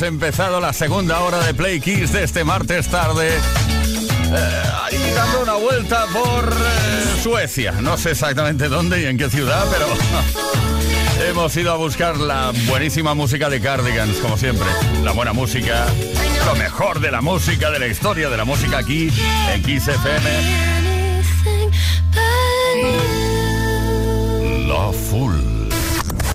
Hemos empezado la segunda hora de Play Kiss de este martes tarde. Eh, ahí dando una vuelta por eh, Suecia. No sé exactamente dónde y en qué ciudad, pero hemos ido a buscar la buenísima música de Cardigans, como siempre. La buena música, lo mejor de la música, de la historia de la música aquí en Kiss FM. La Full.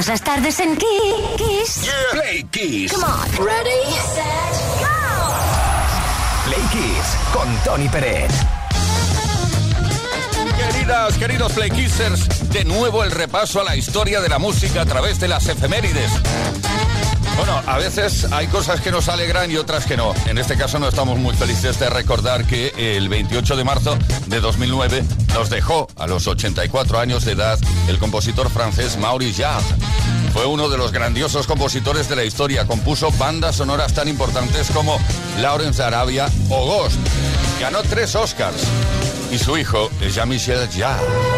Todas las tardes en Kiss. Play Kiss. Come on. Ready, set, go. Play Kiss con Tony Pérez. Queridas, queridos Play Kissers, de nuevo el repaso a la historia de la música a través de las efemérides. Bueno, a veces hay cosas que nos alegran y otras que no. En este caso no estamos muy felices de recordar que el 28 de marzo de 2009 nos dejó a los 84 años de edad el compositor francés Maurice Jarre. Fue uno de los grandiosos compositores de la historia. Compuso bandas sonoras tan importantes como Lawrence Arabia o Ghost. Ganó tres Oscars. Y su hijo Jean-Michel Jarre.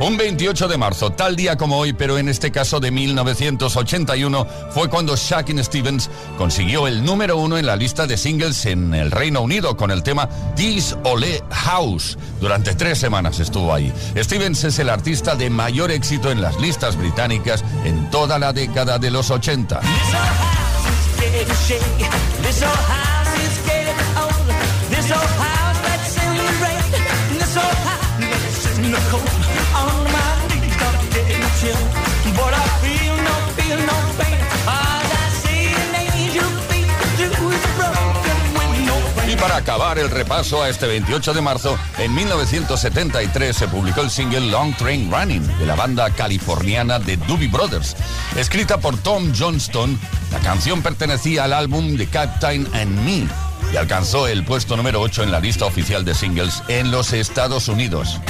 Un 28 de marzo, tal día como hoy, pero en este caso de 1981, fue cuando Shakin' Stevens consiguió el número uno en la lista de singles en el Reino Unido con el tema This Ole House. Durante tres semanas estuvo ahí. Stevens es el artista de mayor éxito en las listas británicas en toda la década de los 80. Y para acabar el repaso a este 28 de marzo, en 1973 se publicó el single Long Train Running de la banda californiana de Doobie Brothers. Escrita por Tom Johnston, la canción pertenecía al álbum The Captain and Me y alcanzó el puesto número 8 en la lista oficial de singles en los Estados Unidos.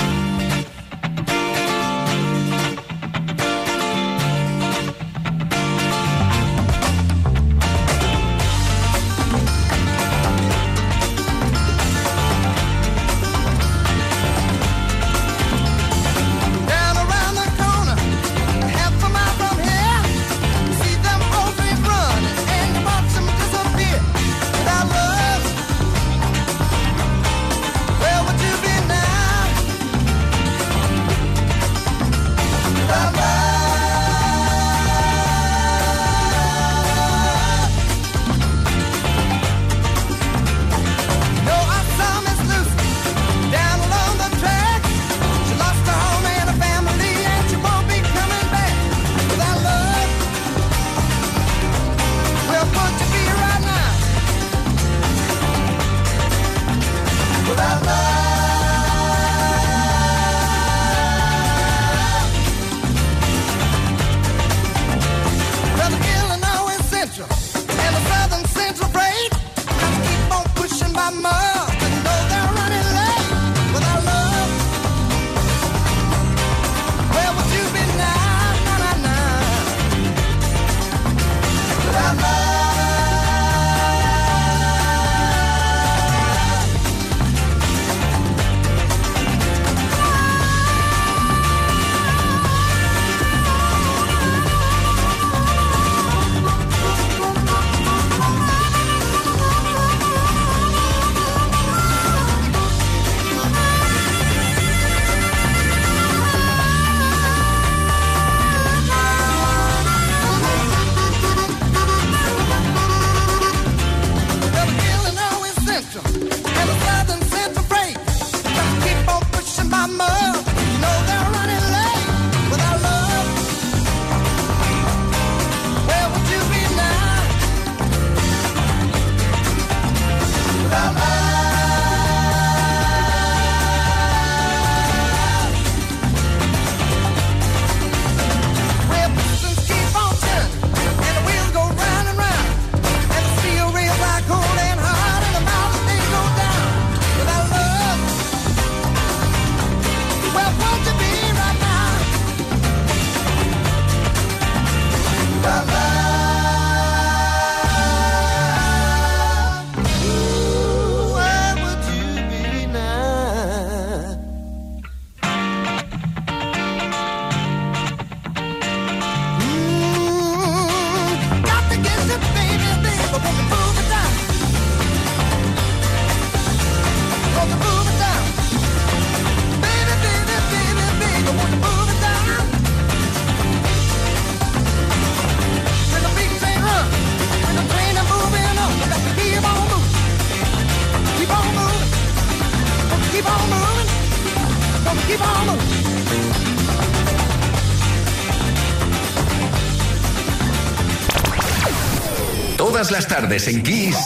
Tardes en Kiss.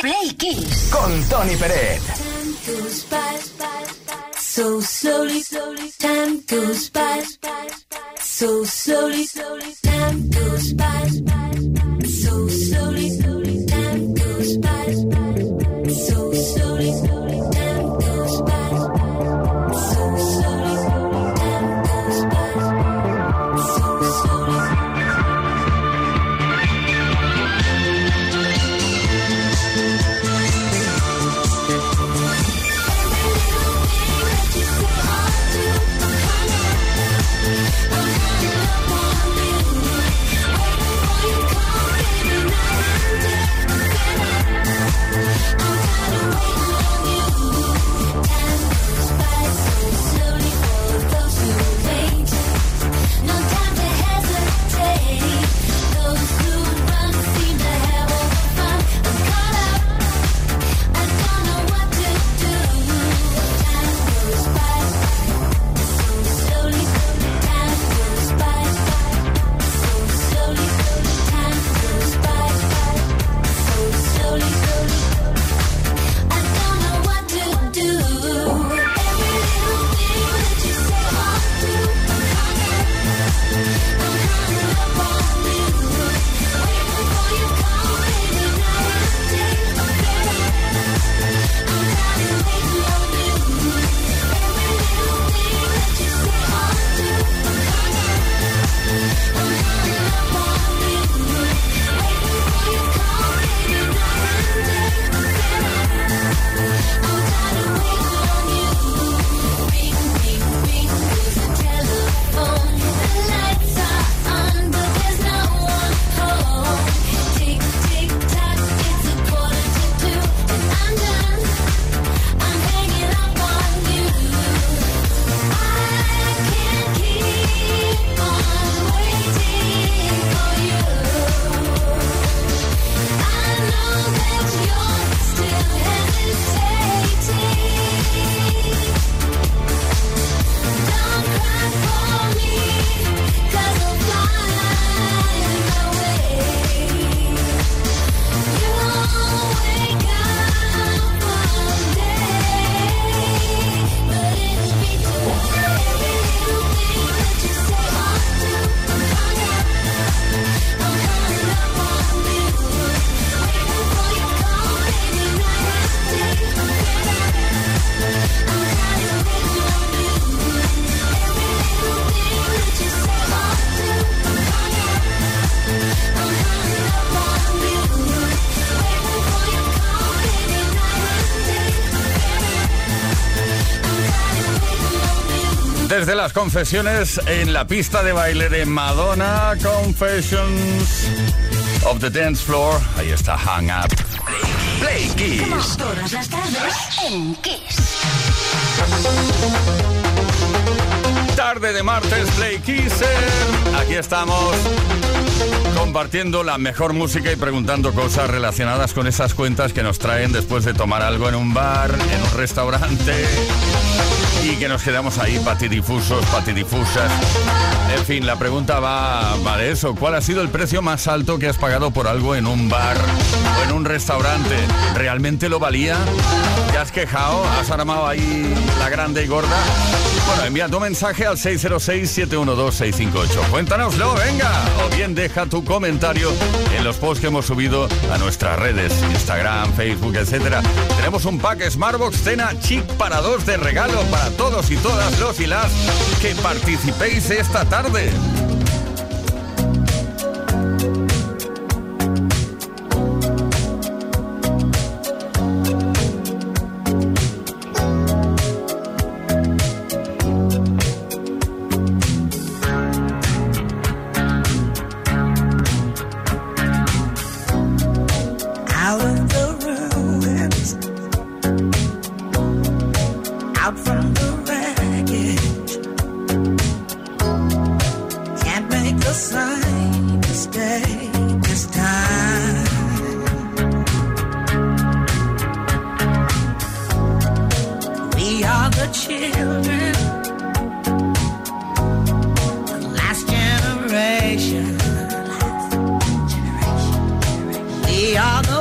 Play Kiss. Con Tony by so slowly, slowly. Time goes by so slowly, slowly. Time goes by las confesiones en la pista de baile de Madonna, Confessions of the Dance Floor. Ahí está Hang Up. Play Kiss. Todas las tardes en Kiss. Tarde de martes, Play Kisser. Aquí estamos compartiendo la mejor música y preguntando cosas relacionadas con esas cuentas que nos traen después de tomar algo en un bar, en un restaurante y que nos quedamos ahí patidifusos, patidifusas. En fin, la pregunta va, va de eso. ¿Cuál ha sido el precio más alto que has pagado por algo en un bar o en un restaurante? ¿Realmente lo valía? ¿Te has quejado? ¿Has armado ahí la grande y gorda? Bueno, envía tu mensaje al 606-712-658. Cuéntanoslo, venga. O bien deja tu comentario en los posts que hemos subido a nuestras redes, Instagram, Facebook, etcétera. Tenemos un pack Smartbox Cena Chic para dos de regalo para todos y todas los y las que participéis esta tarde. Santiago.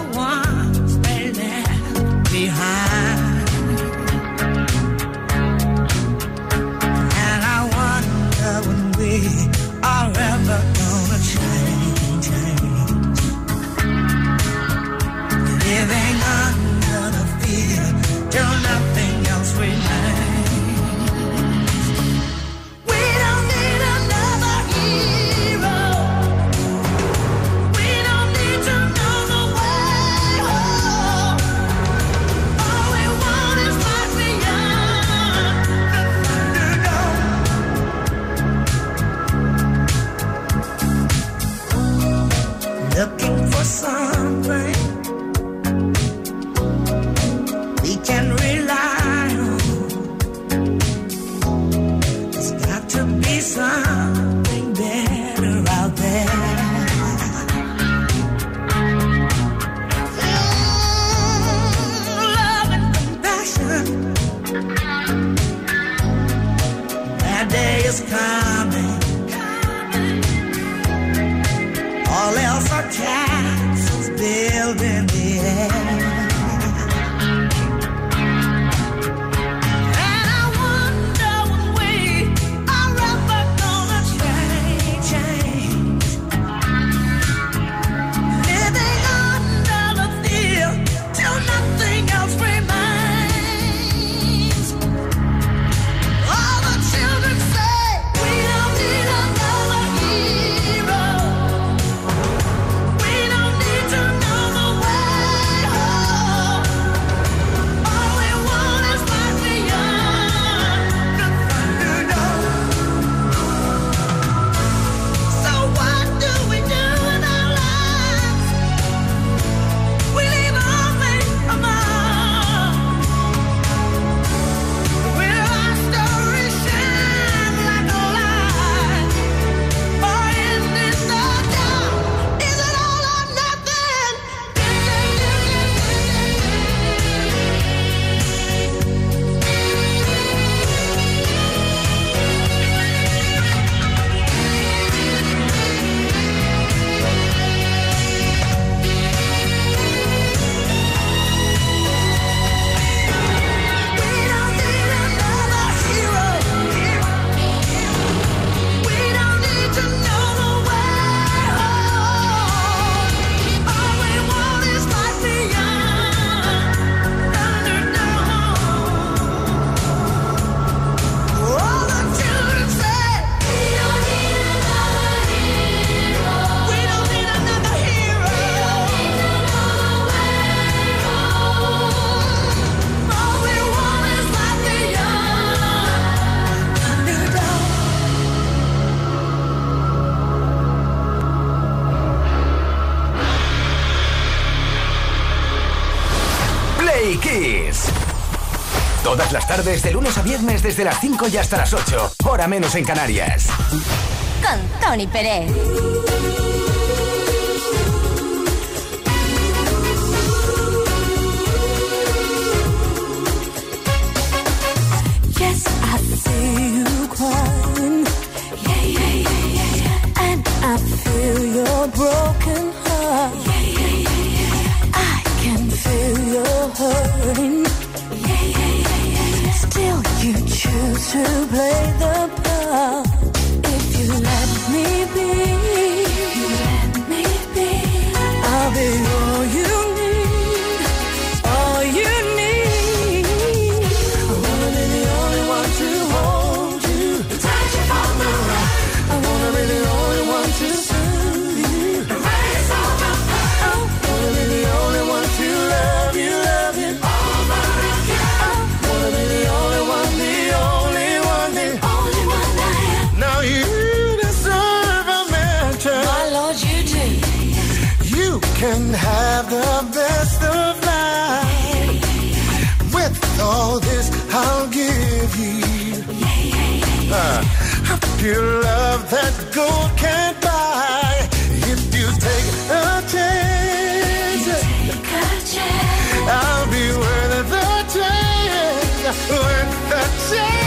Todas las tardes, de lunes a viernes, desde las 5 y hasta las 8. Hora menos en Canarias. Con Tony Pérez. Yes, I see you crying. Yeah, yeah, yeah, yeah, yeah. And I feel your broken heart. Yeah, yeah, yeah, yeah. I can feel your hurting. to play the part. If you let me say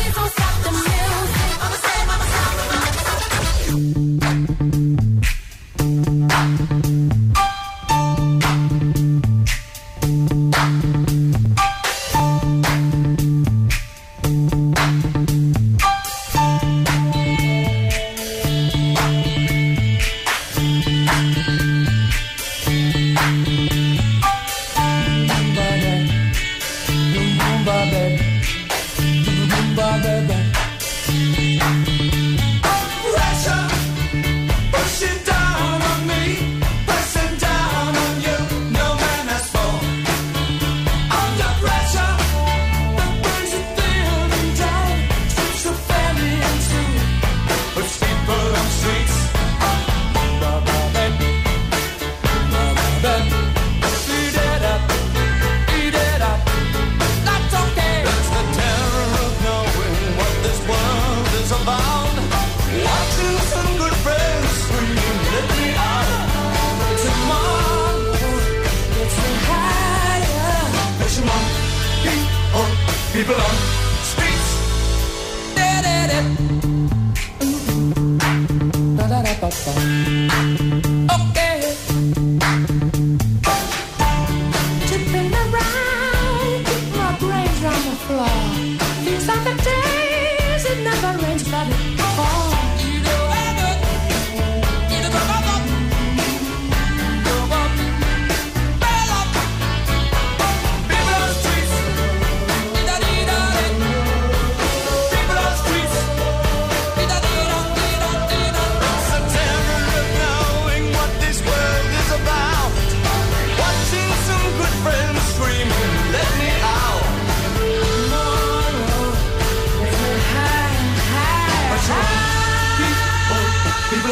Música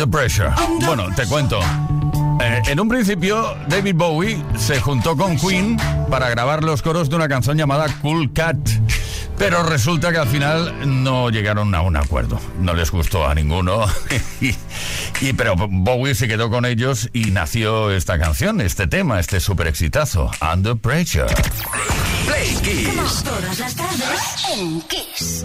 Under Pressure. Bueno, te cuento. Eh, en un principio, David Bowie se juntó con Queen para grabar los coros de una canción llamada Cool Cat. Pero resulta que al final no llegaron a un acuerdo. No les gustó a ninguno. y, y- pero Bowie se quedó con ellos y nació esta canción, este tema, este super exitazo, Under Pressure. Play Kiss. Todas las tardes en Kiss.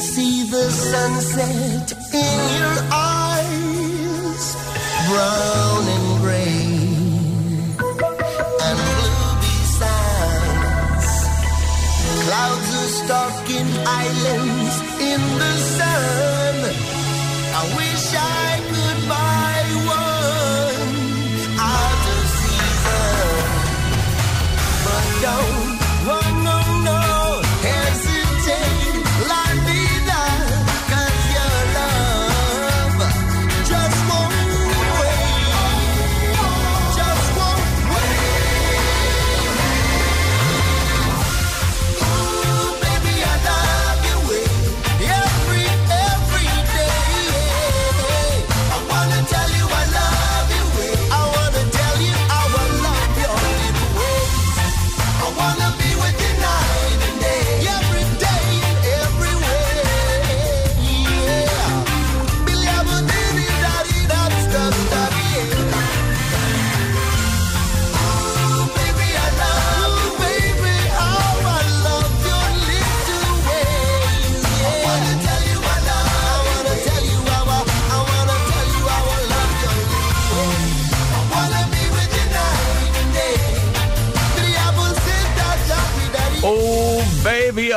See the sunset in your eyes, brown and gray, and blue besides. Clouds are stalking islands in the sun. I wish I could buy one out of season. But don't,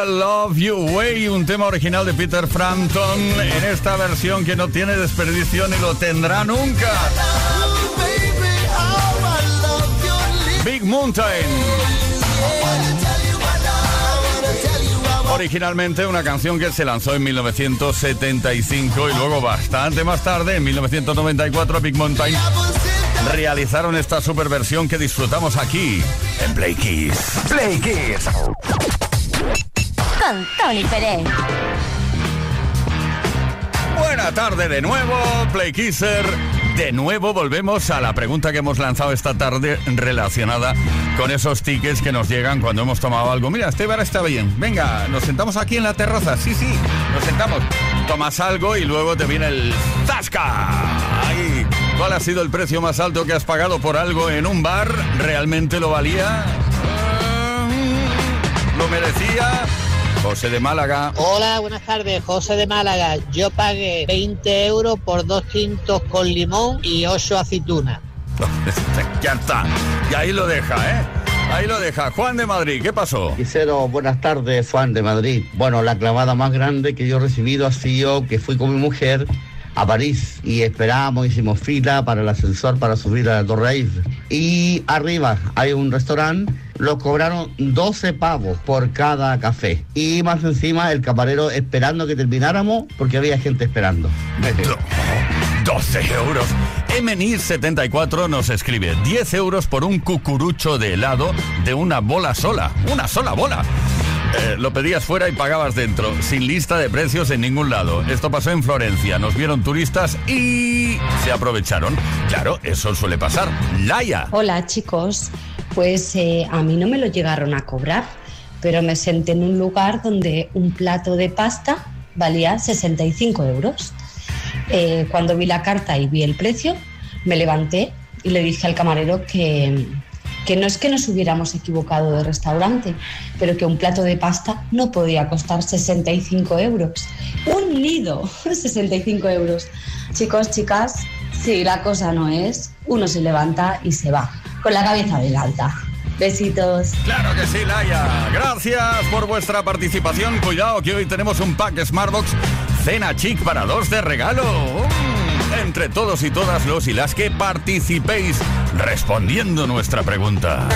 Love You Way, un tema original de Peter Frampton en esta versión que no tiene desperdicio ni lo tendrá nunca. Big Mountain. Originalmente una canción que se lanzó en 1975 y luego bastante más tarde, en 1994, Big Mountain realizaron esta super versión que disfrutamos aquí en Play Kiss. Play. Con Tony Pérez. Buena tarde de nuevo, Play Kisser. De nuevo volvemos a la pregunta que hemos lanzado esta tarde relacionada con esos tickets que nos llegan cuando hemos tomado algo. Mira, este bar está bien. Venga, nos sentamos aquí en la terraza. Sí, sí, nos sentamos. Tomas algo y luego te viene el Zasca. Ahí. ¿Cuál ha sido el precio más alto que has pagado por algo en un bar? ¿Realmente lo valía? Mm, ¿Lo merecía? José de Málaga. Hola, buenas tardes, José de Málaga. Yo pagué 20 euros por dos tintos con limón y 8 aceitunas. ya está. Y ahí lo deja, ¿eh? Ahí lo deja. Juan de Madrid, ¿qué pasó? Quisero, buenas tardes, Juan de Madrid. Bueno, la clavada más grande que yo he recibido ha sido que fui con mi mujer a París y esperábamos, hicimos fila para el ascensor para subir a la Torre Eiffel. Y arriba hay un restaurante, nos cobraron 12 pavos por cada café. Y más encima el camarero esperando que termináramos porque había gente esperando. 12 euros. Emenir74 nos escribe 10 euros por un cucurucho de helado de una bola sola. Una sola bola. Eh, lo pedías fuera y pagabas dentro, sin lista de precios en ningún lado. Esto pasó en Florencia. Nos vieron turistas y se aprovecharon. Claro, eso suele pasar. Laia. Hola chicos, pues eh, a mí no me lo llegaron a cobrar, pero me senté en un lugar donde un plato de pasta valía 65 euros. Eh, cuando vi la carta y vi el precio, me levanté y le dije al camarero que, que no es que nos hubiéramos equivocado de restaurante, pero que un plato de pasta no podía costar 65 euros. Un nido, 65 euros. Chicos, chicas, si la cosa no es, uno se levanta y se va, con la cabeza bien alta. Besitos. Claro que sí, Laia. Gracias por vuestra participación. Cuidado que hoy tenemos un pack Smartbox Cena Chic para dos de regalo. Entre todos y todas los y las que participéis respondiendo nuestra pregunta.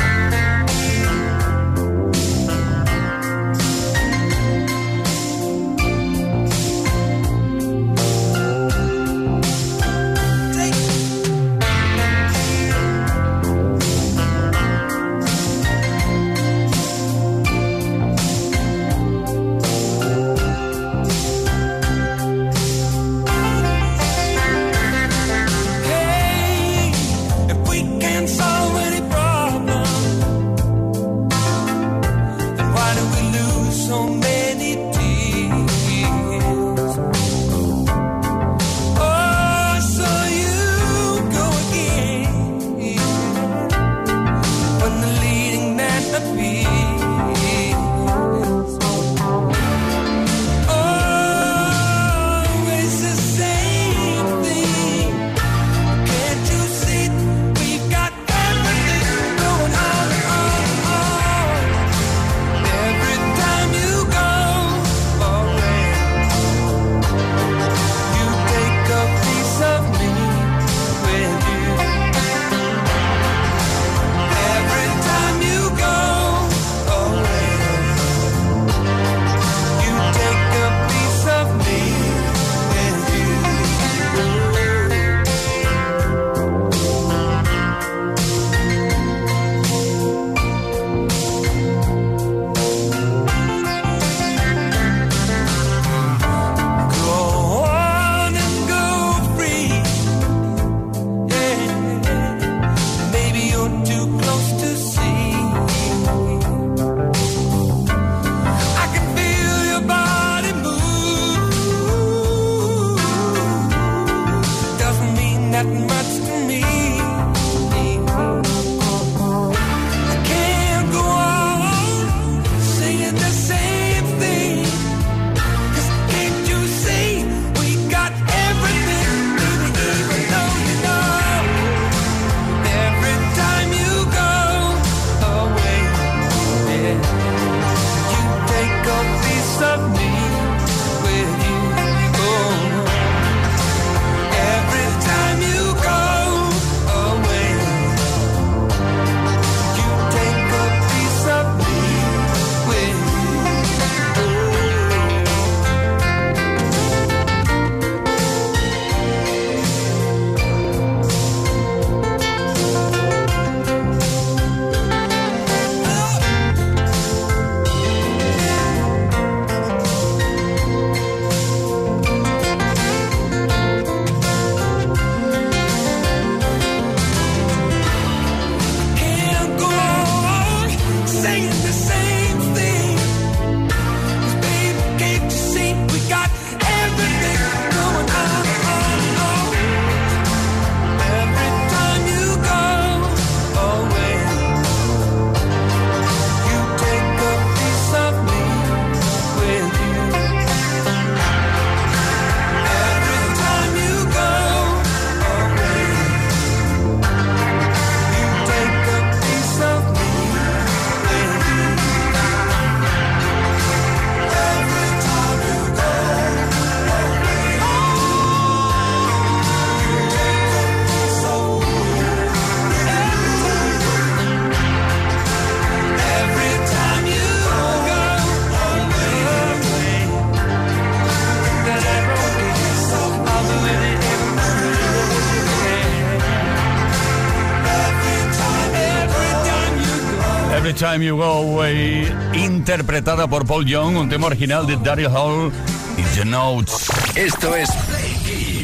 Every Time You Go Away, interpretada por Paul Young, un tema original de Daryl Hall y The Notes. Esto es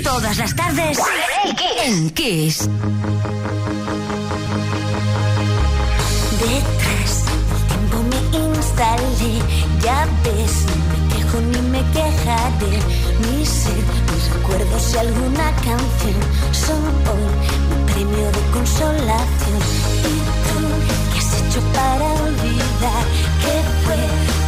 Todas las tardes en Kiss. Detrás del tiempo me instalé, ya ves, no me quejo ni me quejaré. Mi sed, mis recuerdos y alguna canción son hoy mi premio de consolación. Para olvidar que fue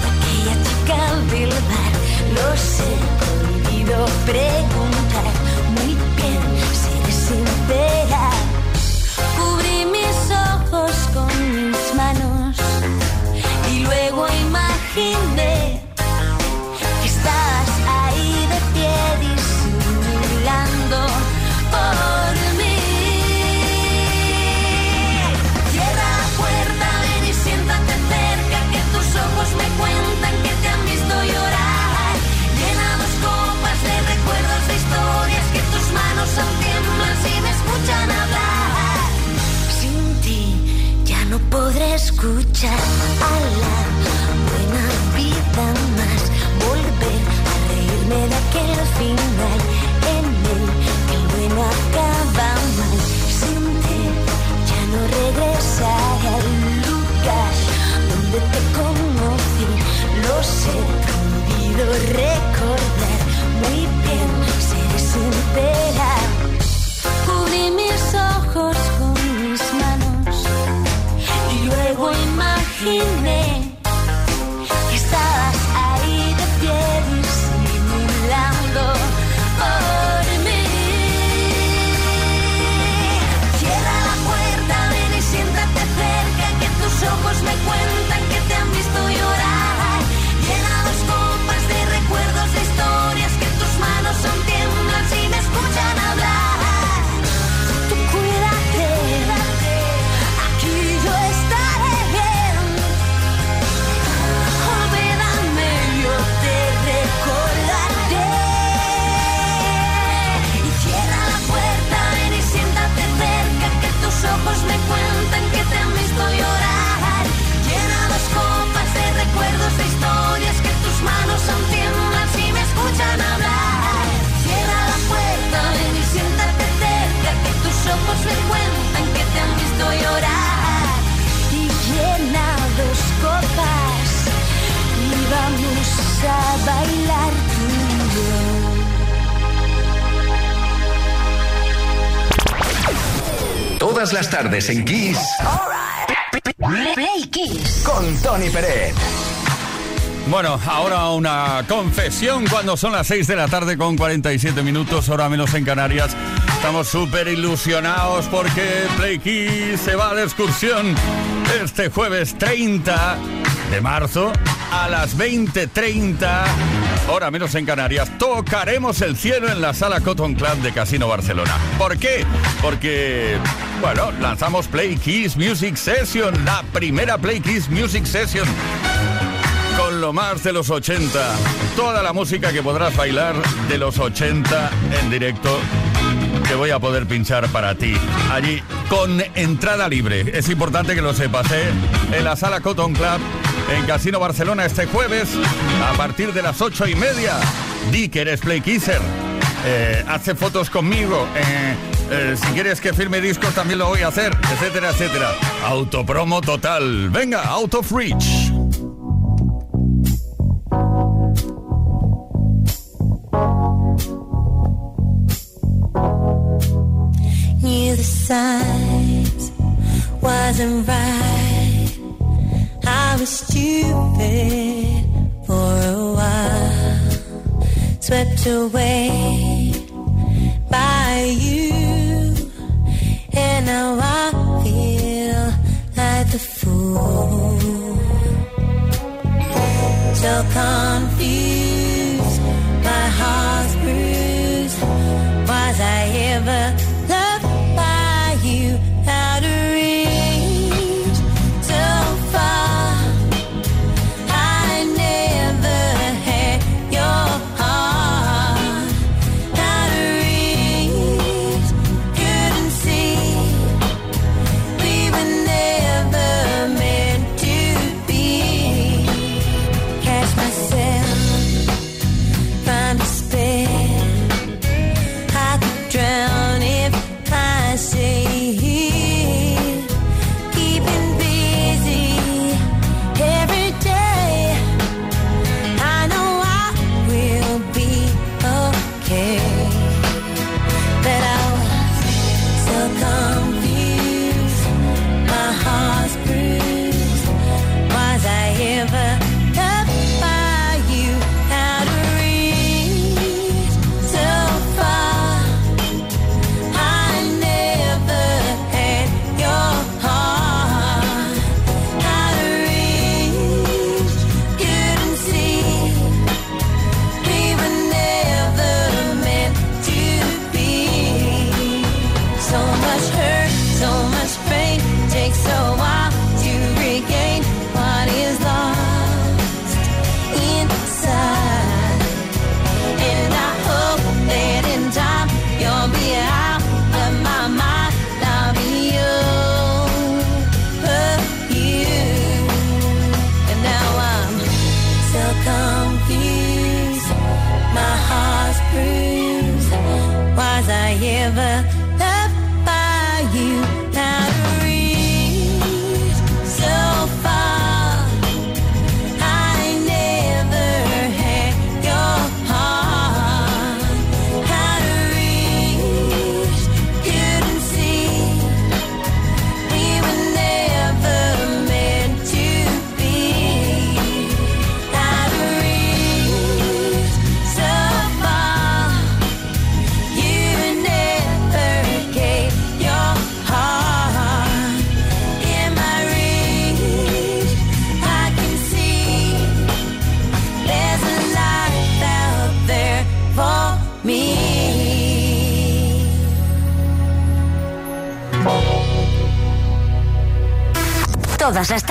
aquella chica del bar? Lo sé, prohibido preguntar. Muy bien, seré sincera. Cubrí mis ojos con mis manos y luego imaginé podré escuchar a la tardes en Kiss. Play Kiss. Con Tony Pérez. Bueno, ahora una confesión cuando son las 6 de la tarde con 47 minutos, hora menos en Canarias. Estamos súper ilusionados porque Play Kiss se va a la excursión este jueves 30 de marzo a las 20.30, hora menos en Canarias. Tocaremos el cielo en la sala Cotton Club de Casino Barcelona. ¿Por qué? Porque, bueno, lanzamos Play Kiss Music Session, la primera Play Kiss Music Session con lo más de los 80. Toda la música que podrás bailar de los 80 en directo que voy a poder pinchar para ti. Allí con entrada libre. Es importante que lo sepas, ¿eh? En la sala Cotton Club en Casino Barcelona este jueves a partir de las ocho y media. Di que eres Play Kisser. Eh, hace fotos conmigo. eh, eh, si quieres que firme discos también lo voy a hacer, etcétera, etcétera. Autopromo total. Venga, Out of Reach. Wasn't right. I was stupid for a while, swept away now I feel like the fool. So confused, my heart's bruised. Was I ever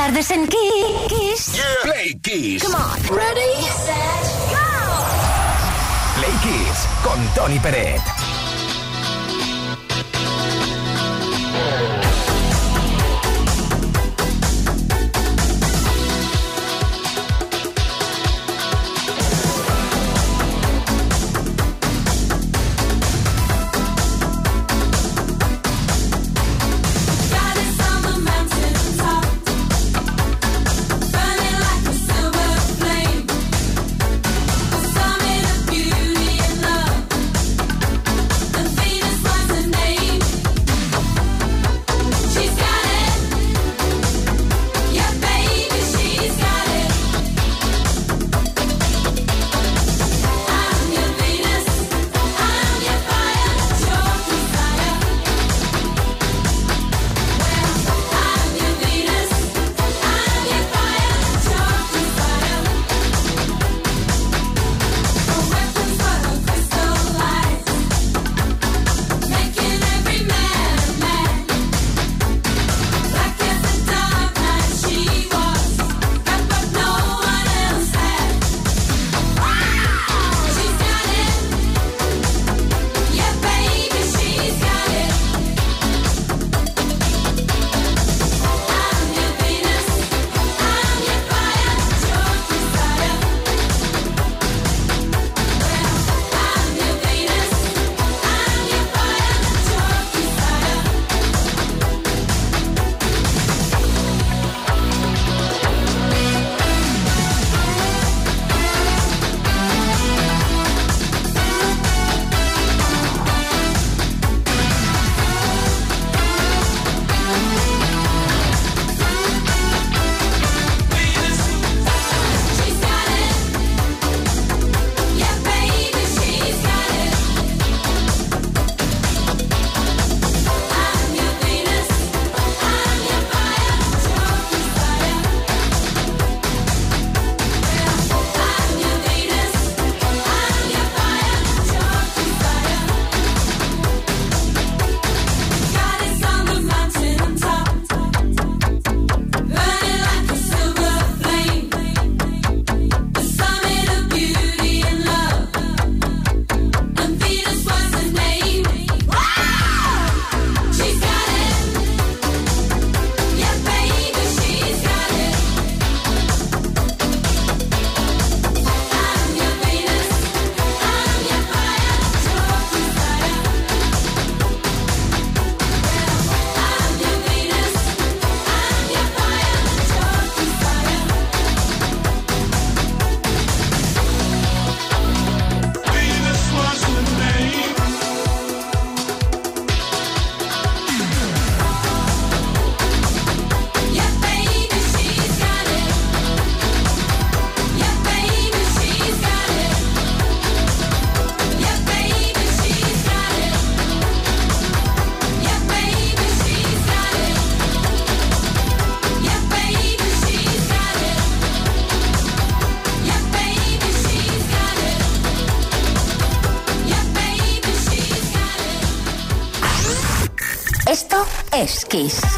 tardes en Kiss. Baby, she's got it. Esto es Kiss.